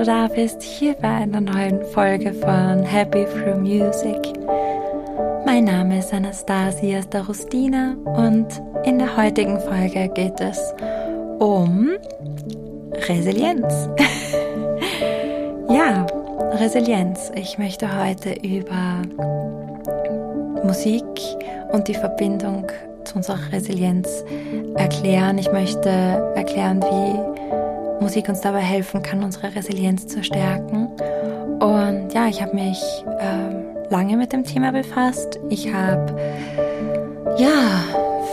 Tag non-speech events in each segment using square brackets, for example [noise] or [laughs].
du da bist hier bei einer neuen Folge von Happy Through Music. Mein Name ist Anastasia Starostina und in der heutigen Folge geht es um Resilienz. [laughs] ja, Resilienz. Ich möchte heute über Musik und die Verbindung zu unserer Resilienz erklären. Ich möchte erklären, wie Musik uns dabei helfen kann, unsere Resilienz zu stärken. Und ja, ich habe mich äh, lange mit dem Thema befasst. Ich habe, ja,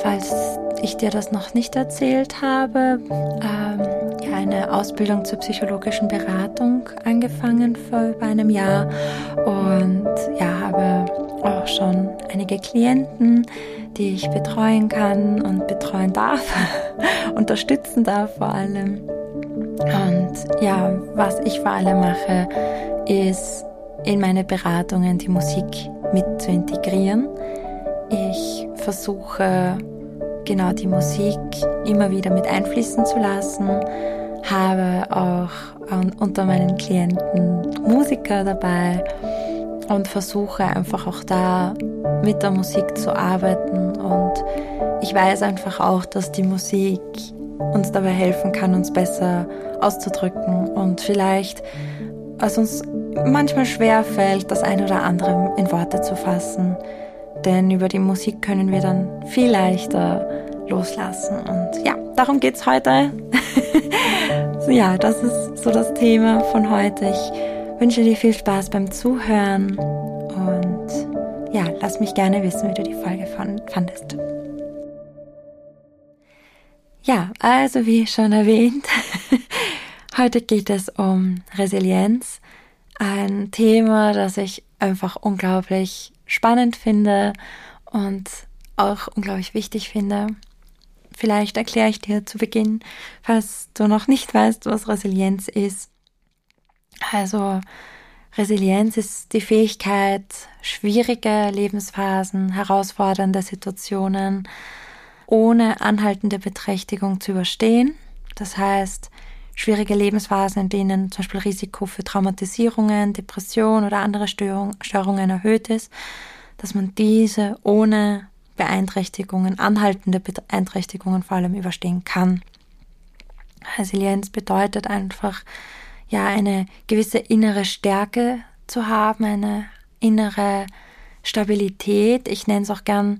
falls ich dir das noch nicht erzählt habe, ähm, ja, eine Ausbildung zur psychologischen Beratung angefangen vor über einem Jahr und ja, habe auch schon einige Klienten, die ich betreuen kann und betreuen darf, [laughs] unterstützen darf vor allem. Und ja, was ich vor allem mache, ist in meine Beratungen die Musik mit zu integrieren. Ich versuche genau die Musik immer wieder mit einfließen zu lassen, habe auch unter meinen Klienten Musiker dabei und versuche einfach auch da mit der Musik zu arbeiten. Und ich weiß einfach auch, dass die Musik uns dabei helfen kann, uns besser auszudrücken und vielleicht, was uns manchmal schwer fällt, das eine oder andere in Worte zu fassen. Denn über die Musik können wir dann viel leichter loslassen. Und ja, darum geht's heute. [laughs] ja, das ist so das Thema von heute. Ich wünsche dir viel Spaß beim Zuhören und ja, lass mich gerne wissen, wie du die Folge fandest. Ja, also wie schon erwähnt, [laughs] heute geht es um Resilienz, ein Thema, das ich einfach unglaublich spannend finde und auch unglaublich wichtig finde. Vielleicht erkläre ich dir zu Beginn, falls du noch nicht weißt, was Resilienz ist, also Resilienz ist die Fähigkeit, schwierige Lebensphasen, herausfordernde Situationen ohne anhaltende Beträchtigung zu überstehen. Das heißt, schwierige Lebensphasen, in denen zum Beispiel Risiko für Traumatisierungen, Depression oder andere Störungen erhöht ist, dass man diese ohne Beeinträchtigungen, anhaltende Beeinträchtigungen vor allem überstehen kann. Resilienz bedeutet einfach, ja eine gewisse innere Stärke zu haben, eine innere Stabilität. Ich nenne es auch gern,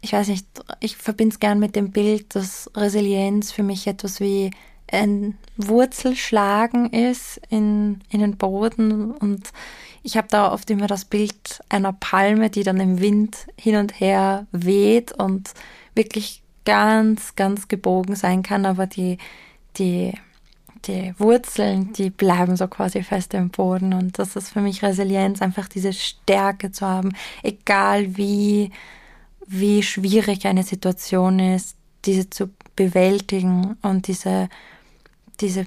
ich weiß nicht, ich verbinde es gern mit dem Bild, dass Resilienz für mich etwas wie ein Wurzelschlagen ist in, in den Boden. Und ich habe da oft immer das Bild einer Palme, die dann im Wind hin und her weht und wirklich ganz, ganz gebogen sein kann, aber die, die die Wurzeln, die bleiben so quasi fest im Boden. Und das ist für mich Resilienz, einfach diese Stärke zu haben, egal wie, wie schwierig eine Situation ist, diese zu bewältigen und diese, diese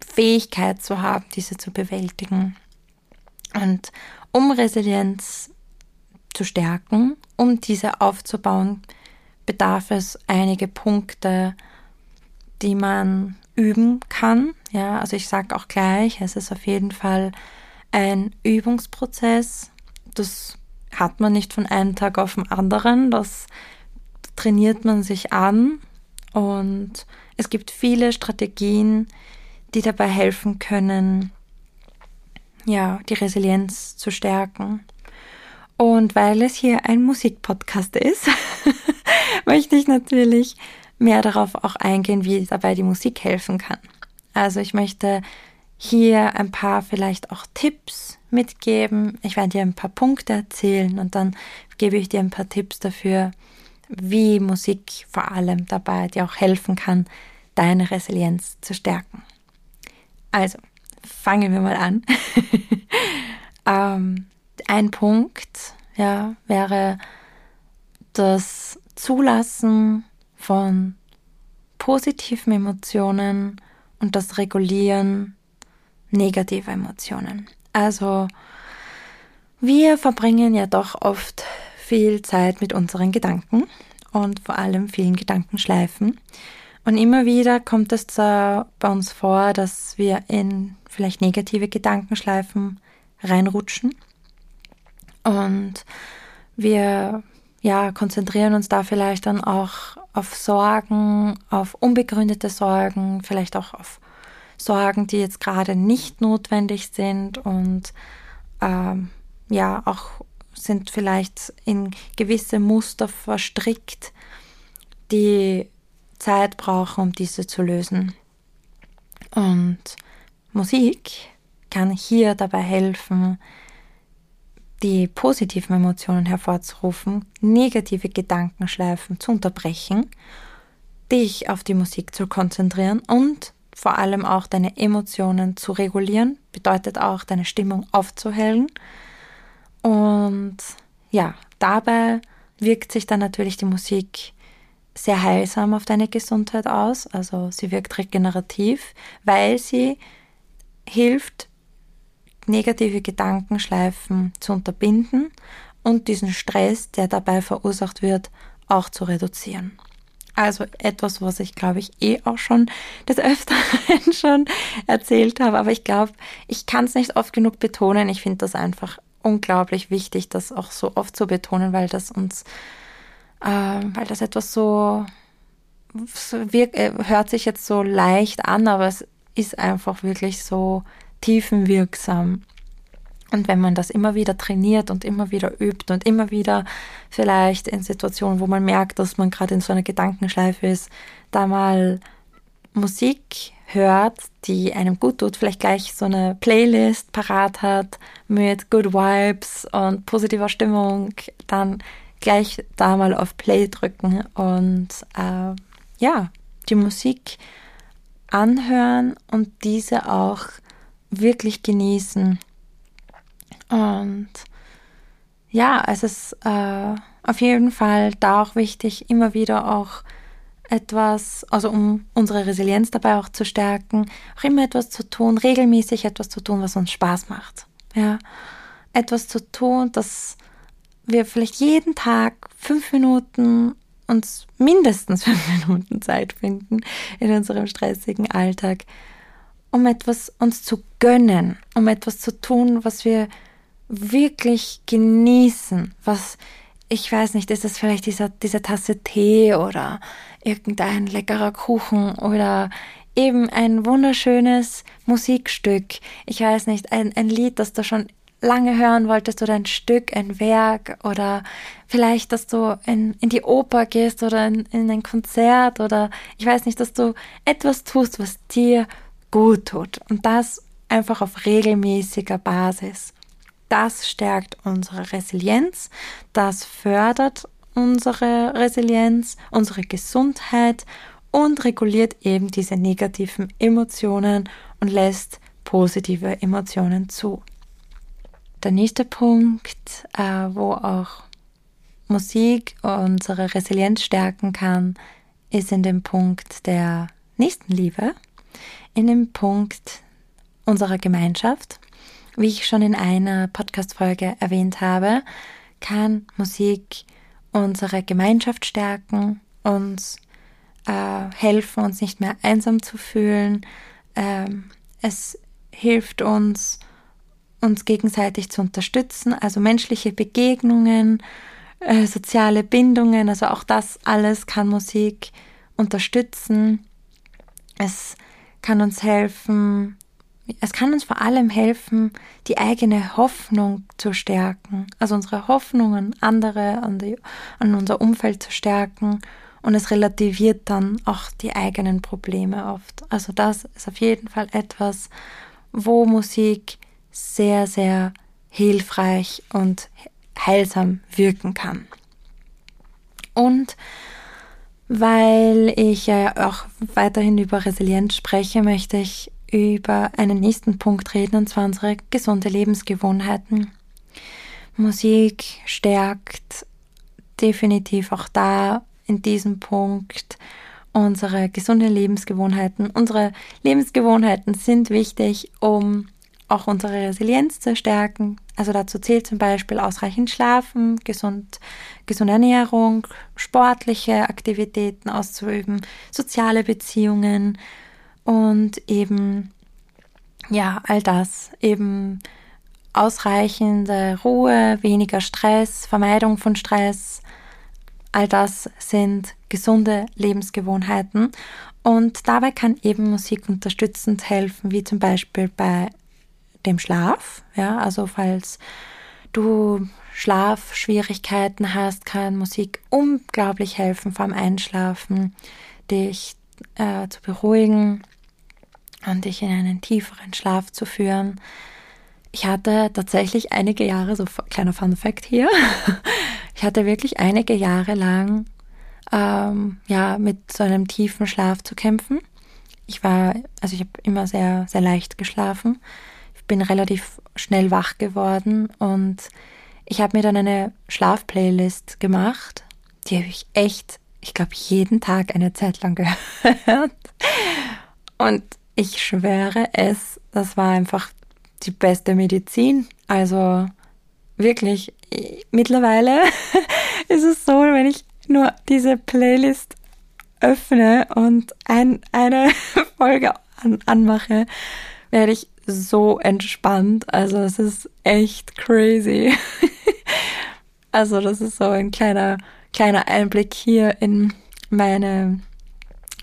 Fähigkeit zu haben, diese zu bewältigen. Und um Resilienz zu stärken, um diese aufzubauen, bedarf es einige Punkte, die man üben kann. Ja, also ich sage auch gleich, es ist auf jeden Fall ein Übungsprozess. Das hat man nicht von einem Tag auf den anderen. Das trainiert man sich an. Und es gibt viele Strategien, die dabei helfen können, ja, die Resilienz zu stärken. Und weil es hier ein Musikpodcast ist, [laughs] möchte ich natürlich mehr darauf auch eingehen, wie dabei die Musik helfen kann. Also ich möchte hier ein paar vielleicht auch Tipps mitgeben. Ich werde dir ein paar Punkte erzählen und dann gebe ich dir ein paar Tipps dafür, wie Musik vor allem dabei dir auch helfen kann, deine Resilienz zu stärken. Also, fangen wir mal an. [laughs] ähm, ein Punkt ja, wäre das Zulassen von positiven Emotionen und das Regulieren negativer Emotionen. Also wir verbringen ja doch oft viel Zeit mit unseren Gedanken und vor allem vielen Gedankenschleifen. Und immer wieder kommt es bei uns vor, dass wir in vielleicht negative Gedankenschleifen reinrutschen. Und wir ja, konzentrieren uns da vielleicht dann auch auf Sorgen, auf unbegründete Sorgen, vielleicht auch auf Sorgen, die jetzt gerade nicht notwendig sind und ähm, ja, auch sind vielleicht in gewisse Muster verstrickt, die Zeit brauchen, um diese zu lösen. Und Musik kann hier dabei helfen, die positiven Emotionen hervorzurufen, negative Gedankenschleifen zu unterbrechen, dich auf die Musik zu konzentrieren und vor allem auch deine Emotionen zu regulieren, bedeutet auch deine Stimmung aufzuhellen. Und ja, dabei wirkt sich dann natürlich die Musik sehr heilsam auf deine Gesundheit aus. Also sie wirkt regenerativ, weil sie hilft, negative Gedankenschleifen zu unterbinden und diesen Stress, der dabei verursacht wird, auch zu reduzieren. Also etwas, was ich glaube ich eh auch schon des Öfteren [laughs] schon erzählt habe, aber ich glaube, ich kann es nicht oft genug betonen. Ich finde das einfach unglaublich wichtig, das auch so oft zu betonen, weil das uns, äh, weil das etwas so, so wirkt, äh, hört sich jetzt so leicht an, aber es ist einfach wirklich so tiefenwirksam. Und wenn man das immer wieder trainiert und immer wieder übt und immer wieder vielleicht in Situationen, wo man merkt, dass man gerade in so einer Gedankenschleife ist, da mal Musik hört, die einem gut tut, vielleicht gleich so eine Playlist parat hat mit Good Vibes und positiver Stimmung, dann gleich da mal auf Play drücken und äh, ja, die Musik anhören und diese auch wirklich genießen. Und ja, es ist äh, auf jeden Fall da auch wichtig, immer wieder auch etwas, also um unsere Resilienz dabei auch zu stärken, auch immer etwas zu tun, regelmäßig etwas zu tun, was uns Spaß macht. Ja, etwas zu tun, dass wir vielleicht jeden Tag fünf Minuten uns mindestens [laughs] fünf Minuten Zeit finden in unserem stressigen Alltag, um etwas uns zu gönnen, um etwas zu tun, was wir wirklich genießen, was ich weiß nicht, ist es vielleicht dieser, diese Tasse Tee oder irgendein leckerer Kuchen oder eben ein wunderschönes Musikstück. Ich weiß nicht, ein, ein Lied, das du schon lange hören wolltest oder ein Stück, ein Werk oder vielleicht, dass du in, in die Oper gehst oder in, in ein Konzert oder ich weiß nicht, dass du etwas tust, was dir gut tut. Und das einfach auf regelmäßiger Basis. Das stärkt unsere Resilienz, das fördert unsere Resilienz, unsere Gesundheit und reguliert eben diese negativen Emotionen und lässt positive Emotionen zu. Der nächste Punkt, äh, wo auch Musik unsere Resilienz stärken kann, ist in dem Punkt der Nächstenliebe in dem Punkt unserer Gemeinschaft. Wie ich schon in einer Podcast-Folge erwähnt habe, kann Musik unsere Gemeinschaft stärken, uns äh, helfen, uns nicht mehr einsam zu fühlen. Ähm, es hilft uns, uns gegenseitig zu unterstützen, also menschliche Begegnungen, äh, soziale Bindungen, also auch das alles kann Musik unterstützen. Es kann uns helfen, es kann uns vor allem helfen, die eigene Hoffnung zu stärken, also unsere Hoffnungen, andere, an, die, an unser Umfeld zu stärken und es relativiert dann auch die eigenen Probleme oft. Also das ist auf jeden Fall etwas, wo Musik sehr, sehr hilfreich und heilsam wirken kann. Und weil ich ja auch weiterhin über Resilienz spreche, möchte ich über einen nächsten Punkt reden, und zwar unsere gesunde Lebensgewohnheiten. Musik stärkt definitiv auch da in diesem Punkt unsere gesunde Lebensgewohnheiten. Unsere Lebensgewohnheiten sind wichtig, um auch unsere Resilienz zu stärken. Also dazu zählt zum Beispiel ausreichend Schlafen, gesund, gesunde Ernährung, sportliche Aktivitäten auszuüben, soziale Beziehungen und eben ja, all das. Eben ausreichende Ruhe, weniger Stress, Vermeidung von Stress, all das sind gesunde Lebensgewohnheiten. Und dabei kann eben Musik unterstützend helfen, wie zum Beispiel bei dem Schlaf. Ja, also falls du Schlafschwierigkeiten hast, kann Musik unglaublich helfen vom Einschlafen, dich äh, zu beruhigen und dich in einen tieferen Schlaf zu führen. Ich hatte tatsächlich einige Jahre, so kleiner Fun Fact hier, [laughs] ich hatte wirklich einige Jahre lang ähm, ja mit so einem tiefen Schlaf zu kämpfen. Ich war, also ich habe immer sehr, sehr leicht geschlafen. Ich bin relativ schnell wach geworden und ich habe mir dann eine Schlafplaylist gemacht. Die habe ich echt, ich glaube, jeden Tag eine Zeit lang [laughs] gehört. Und ich schwöre es, das war einfach die beste Medizin. Also wirklich, mittlerweile [laughs] ist es so, wenn ich nur diese Playlist öffne und ein, eine [laughs] Folge an, anmache, werde ich so entspannt. Also es ist echt crazy. [laughs] also das ist so ein kleiner, kleiner Einblick hier in meine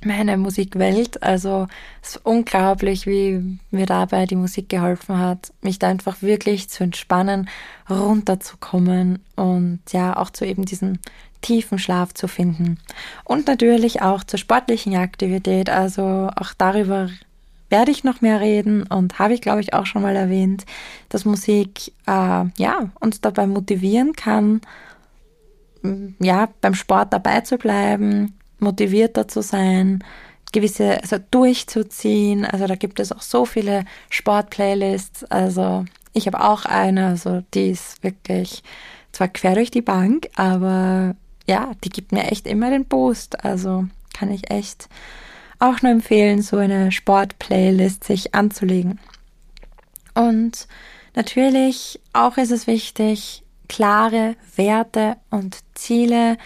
meine Musikwelt. Also es ist unglaublich, wie mir dabei die Musik geholfen hat, mich da einfach wirklich zu entspannen, runterzukommen und ja auch zu eben diesem tiefen Schlaf zu finden. Und natürlich auch zur sportlichen Aktivität. Also auch darüber werde ich noch mehr reden und habe ich, glaube ich, auch schon mal erwähnt, dass Musik äh, ja uns dabei motivieren kann, ja beim Sport dabei zu bleiben, motivierter zu sein, gewisse, also durchzuziehen. Also da gibt es auch so viele Sportplaylists. Also ich habe auch eine, also die ist wirklich zwar quer durch die Bank, aber ja, die gibt mir echt immer den Boost. Also kann ich echt auch nur empfehlen, so eine Sportplaylist sich anzulegen. Und natürlich auch ist es wichtig, klare Werte und Ziele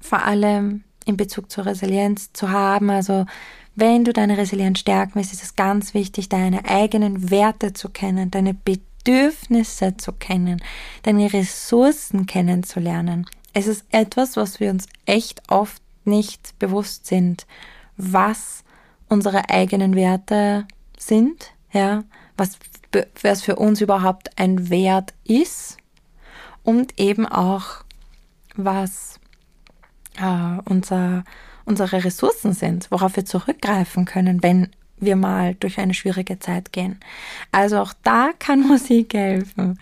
vor allem in Bezug zur Resilienz zu haben. Also wenn du deine Resilienz stärken willst, ist es ganz wichtig, deine eigenen Werte zu kennen, deine Bedürfnisse zu kennen, deine Ressourcen kennenzulernen. Es ist etwas, was wir uns echt oft nicht bewusst sind, was unsere eigenen Werte sind, ja, was, was für uns überhaupt ein Wert ist und eben auch, was äh, unser, unsere Ressourcen sind, worauf wir zurückgreifen können, wenn wir mal durch eine schwierige Zeit gehen. Also auch da kann [laughs] Musik helfen.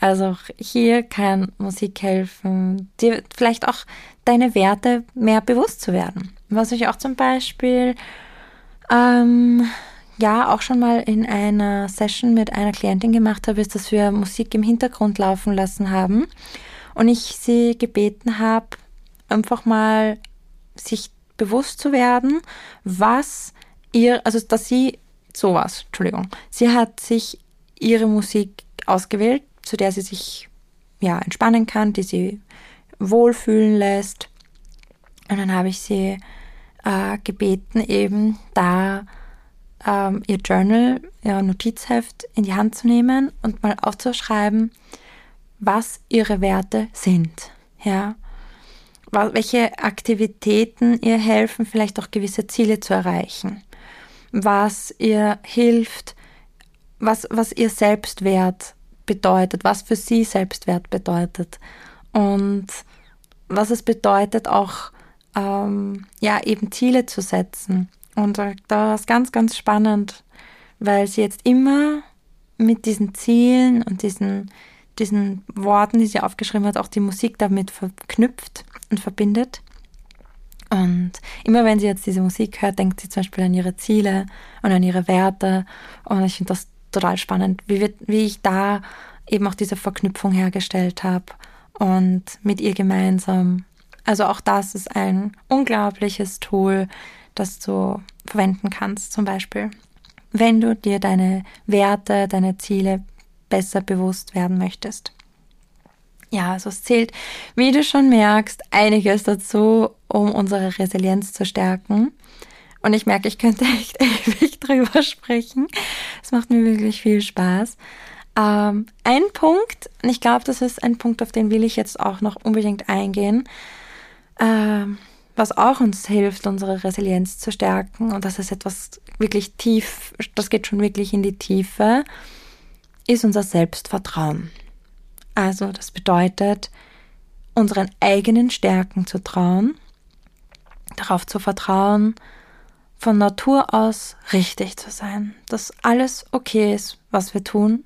Also auch hier kann Musik helfen, dir vielleicht auch deine Werte mehr bewusst zu werden. Was ich auch zum Beispiel ähm, ja auch schon mal in einer Session mit einer Klientin gemacht habe, ist, dass wir Musik im Hintergrund laufen lassen haben und ich sie gebeten habe, einfach mal sich bewusst zu werden, was ihr, also dass sie sowas, Entschuldigung, sie hat sich ihre Musik ausgewählt, zu der sie sich ja entspannen kann, die sie wohlfühlen lässt. Und dann habe ich sie äh, gebeten, eben da ähm, ihr Journal, ihr Notizheft in die Hand zu nehmen und mal aufzuschreiben, was ihre Werte sind. Ja, welche Aktivitäten ihr helfen, vielleicht auch gewisse Ziele zu erreichen, was ihr hilft, was, was ihr Selbstwert bedeutet, was für sie Selbstwert bedeutet und was es bedeutet, auch ähm, ja eben Ziele zu setzen. Und da war es ganz, ganz spannend, weil sie jetzt immer mit diesen Zielen und diesen, diesen Worten, die sie aufgeschrieben hat, auch die Musik damit verknüpft und verbindet. Und immer wenn sie jetzt diese Musik hört, denkt sie zum Beispiel an ihre Ziele und an ihre Werte. Und ich finde das total spannend, wie, wir, wie ich da eben auch diese Verknüpfung hergestellt habe und mit ihr gemeinsam. Also auch das ist ein unglaubliches Tool, das du verwenden kannst, zum Beispiel, wenn du dir deine Werte, deine Ziele besser bewusst werden möchtest ja, also es zählt, wie du schon merkst, einiges dazu, um unsere Resilienz zu stärken. Und ich merke, ich könnte [laughs] echt ewig drüber sprechen. Es macht mir wirklich viel Spaß. Ähm, ein Punkt, und ich glaube, das ist ein Punkt, auf den will ich jetzt auch noch unbedingt eingehen, ähm, was auch uns hilft, unsere Resilienz zu stärken. Und das ist etwas wirklich tief, das geht schon wirklich in die Tiefe, ist unser Selbstvertrauen. Also das bedeutet, unseren eigenen Stärken zu trauen, darauf zu vertrauen, von Natur aus richtig zu sein, dass alles okay ist, was wir tun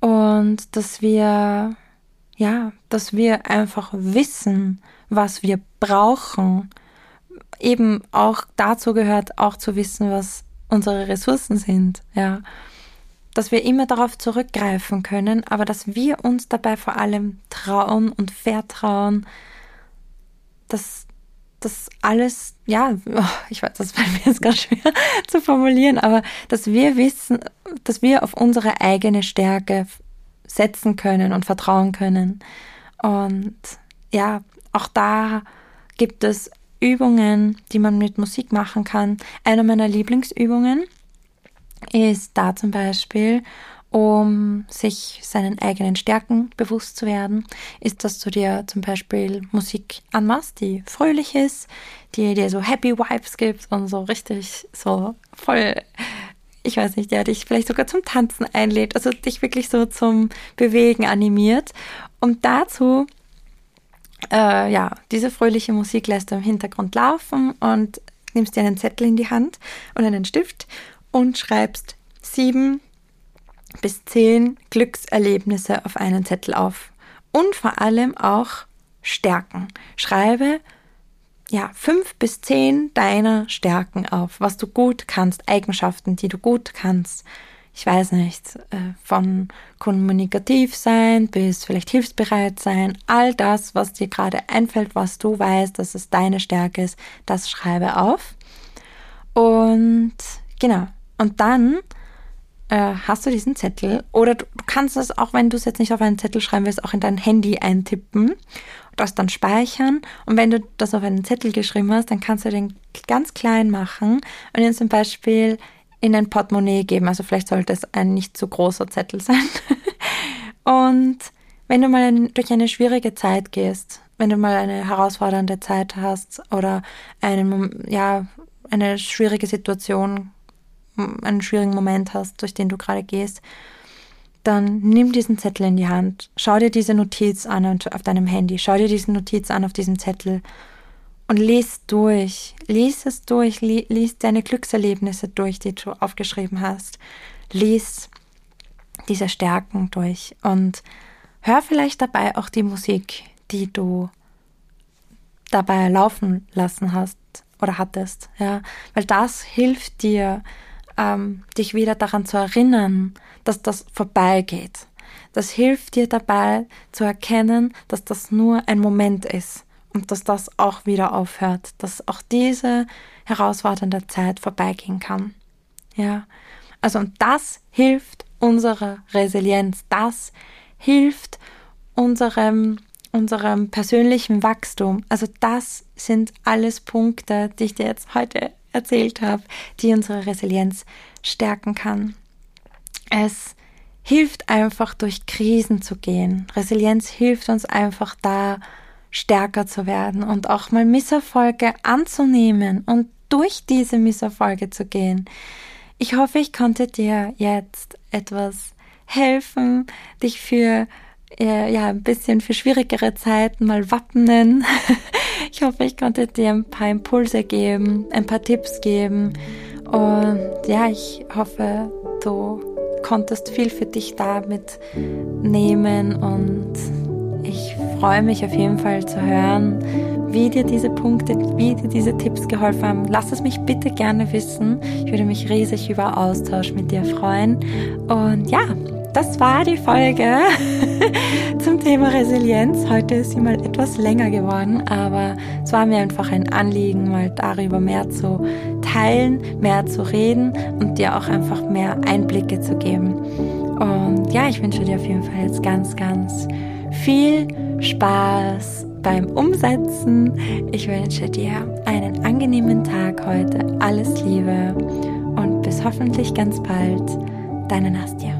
und dass wir, ja, dass wir einfach wissen, was wir brauchen. Eben auch dazu gehört auch zu wissen, was unsere Ressourcen sind, ja. Dass wir immer darauf zurückgreifen können, aber dass wir uns dabei vor allem trauen und vertrauen, dass das alles, ja, oh, ich weiß, das [laughs] fällt mir jetzt ganz schwer zu formulieren, aber dass wir wissen, dass wir auf unsere eigene Stärke setzen können und vertrauen können. Und ja, auch da gibt es Übungen, die man mit Musik machen kann. Eine meiner Lieblingsübungen ist da zum Beispiel, um sich seinen eigenen Stärken bewusst zu werden, ist, dass du dir zum Beispiel Musik anmachst, die fröhlich ist, die dir so Happy Vibes gibt und so richtig so voll, ich weiß nicht, der dich vielleicht sogar zum Tanzen einlädt, also dich wirklich so zum Bewegen animiert. Und dazu, äh, ja, diese fröhliche Musik lässt du im Hintergrund laufen und nimmst dir einen Zettel in die Hand und einen Stift und schreibst sieben bis zehn Glückserlebnisse auf einen Zettel auf. Und vor allem auch Stärken. Schreibe ja, fünf bis zehn deiner Stärken auf, was du gut kannst, Eigenschaften, die du gut kannst. Ich weiß nicht, äh, von kommunikativ sein bis vielleicht hilfsbereit sein, all das, was dir gerade einfällt, was du weißt, dass es deine Stärke ist, das schreibe auf. Und genau. Und dann äh, hast du diesen Zettel oder du, kannst es auch, wenn du es jetzt nicht auf einen Zettel schreiben willst, auch in dein Handy eintippen das dann speichern und wenn du das auf einen Zettel geschrieben hast, dann kannst du den ganz klein machen und ihn zum Beispiel in ein Portemonnaie geben. Also vielleicht sollte es ein nicht zu großer Zettel sein. [laughs] und wenn du mal durch eine schwierige Zeit gehst, wenn du mal eine herausfordernde Zeit hast oder einen, ja, eine schwierige Situation einen schwierigen Moment hast, durch den du gerade gehst, dann nimm diesen Zettel in die Hand, schau dir diese Notiz an auf deinem Handy, schau dir diese Notiz an auf diesem Zettel und lies durch, lies es durch, lies deine Glückserlebnisse durch, die du aufgeschrieben hast, lies diese Stärken durch und hör vielleicht dabei auch die Musik, die du dabei laufen lassen hast oder hattest, ja, weil das hilft dir, ähm, dich wieder daran zu erinnern, dass das vorbeigeht. Das hilft dir dabei zu erkennen, dass das nur ein Moment ist und dass das auch wieder aufhört, dass auch diese herausfordernde Zeit vorbeigehen kann. Ja, also und das hilft unserer Resilienz, das hilft unserem unserem persönlichen Wachstum. Also das sind alles Punkte, die ich dir jetzt heute erzählt habe, die unsere Resilienz stärken kann. Es hilft einfach durch Krisen zu gehen. Resilienz hilft uns einfach da stärker zu werden und auch mal Misserfolge anzunehmen und durch diese Misserfolge zu gehen. Ich hoffe, ich konnte dir jetzt etwas helfen, dich für äh, ja ein bisschen für schwierigere Zeiten mal wappnen. [laughs] Ich hoffe, ich konnte dir ein paar Impulse geben, ein paar Tipps geben. Und ja, ich hoffe, du konntest viel für dich da mitnehmen und ich freue mich auf jeden Fall zu hören, wie dir diese Punkte, wie dir diese Tipps geholfen haben. Lass es mich bitte gerne wissen. Ich würde mich riesig über Austausch mit dir freuen. Und ja, das war die Folge [laughs] zum Thema Resilienz. Heute ist sie mal etwas länger geworden, aber es war mir einfach ein Anliegen, mal darüber mehr zu teilen, mehr zu reden und dir auch einfach mehr Einblicke zu geben. Und ja, ich wünsche dir auf jeden Fall jetzt ganz, ganz viel Spaß beim Umsetzen. Ich wünsche dir einen angenehmen Tag heute. Alles Liebe und bis hoffentlich ganz bald. Deine Nastja.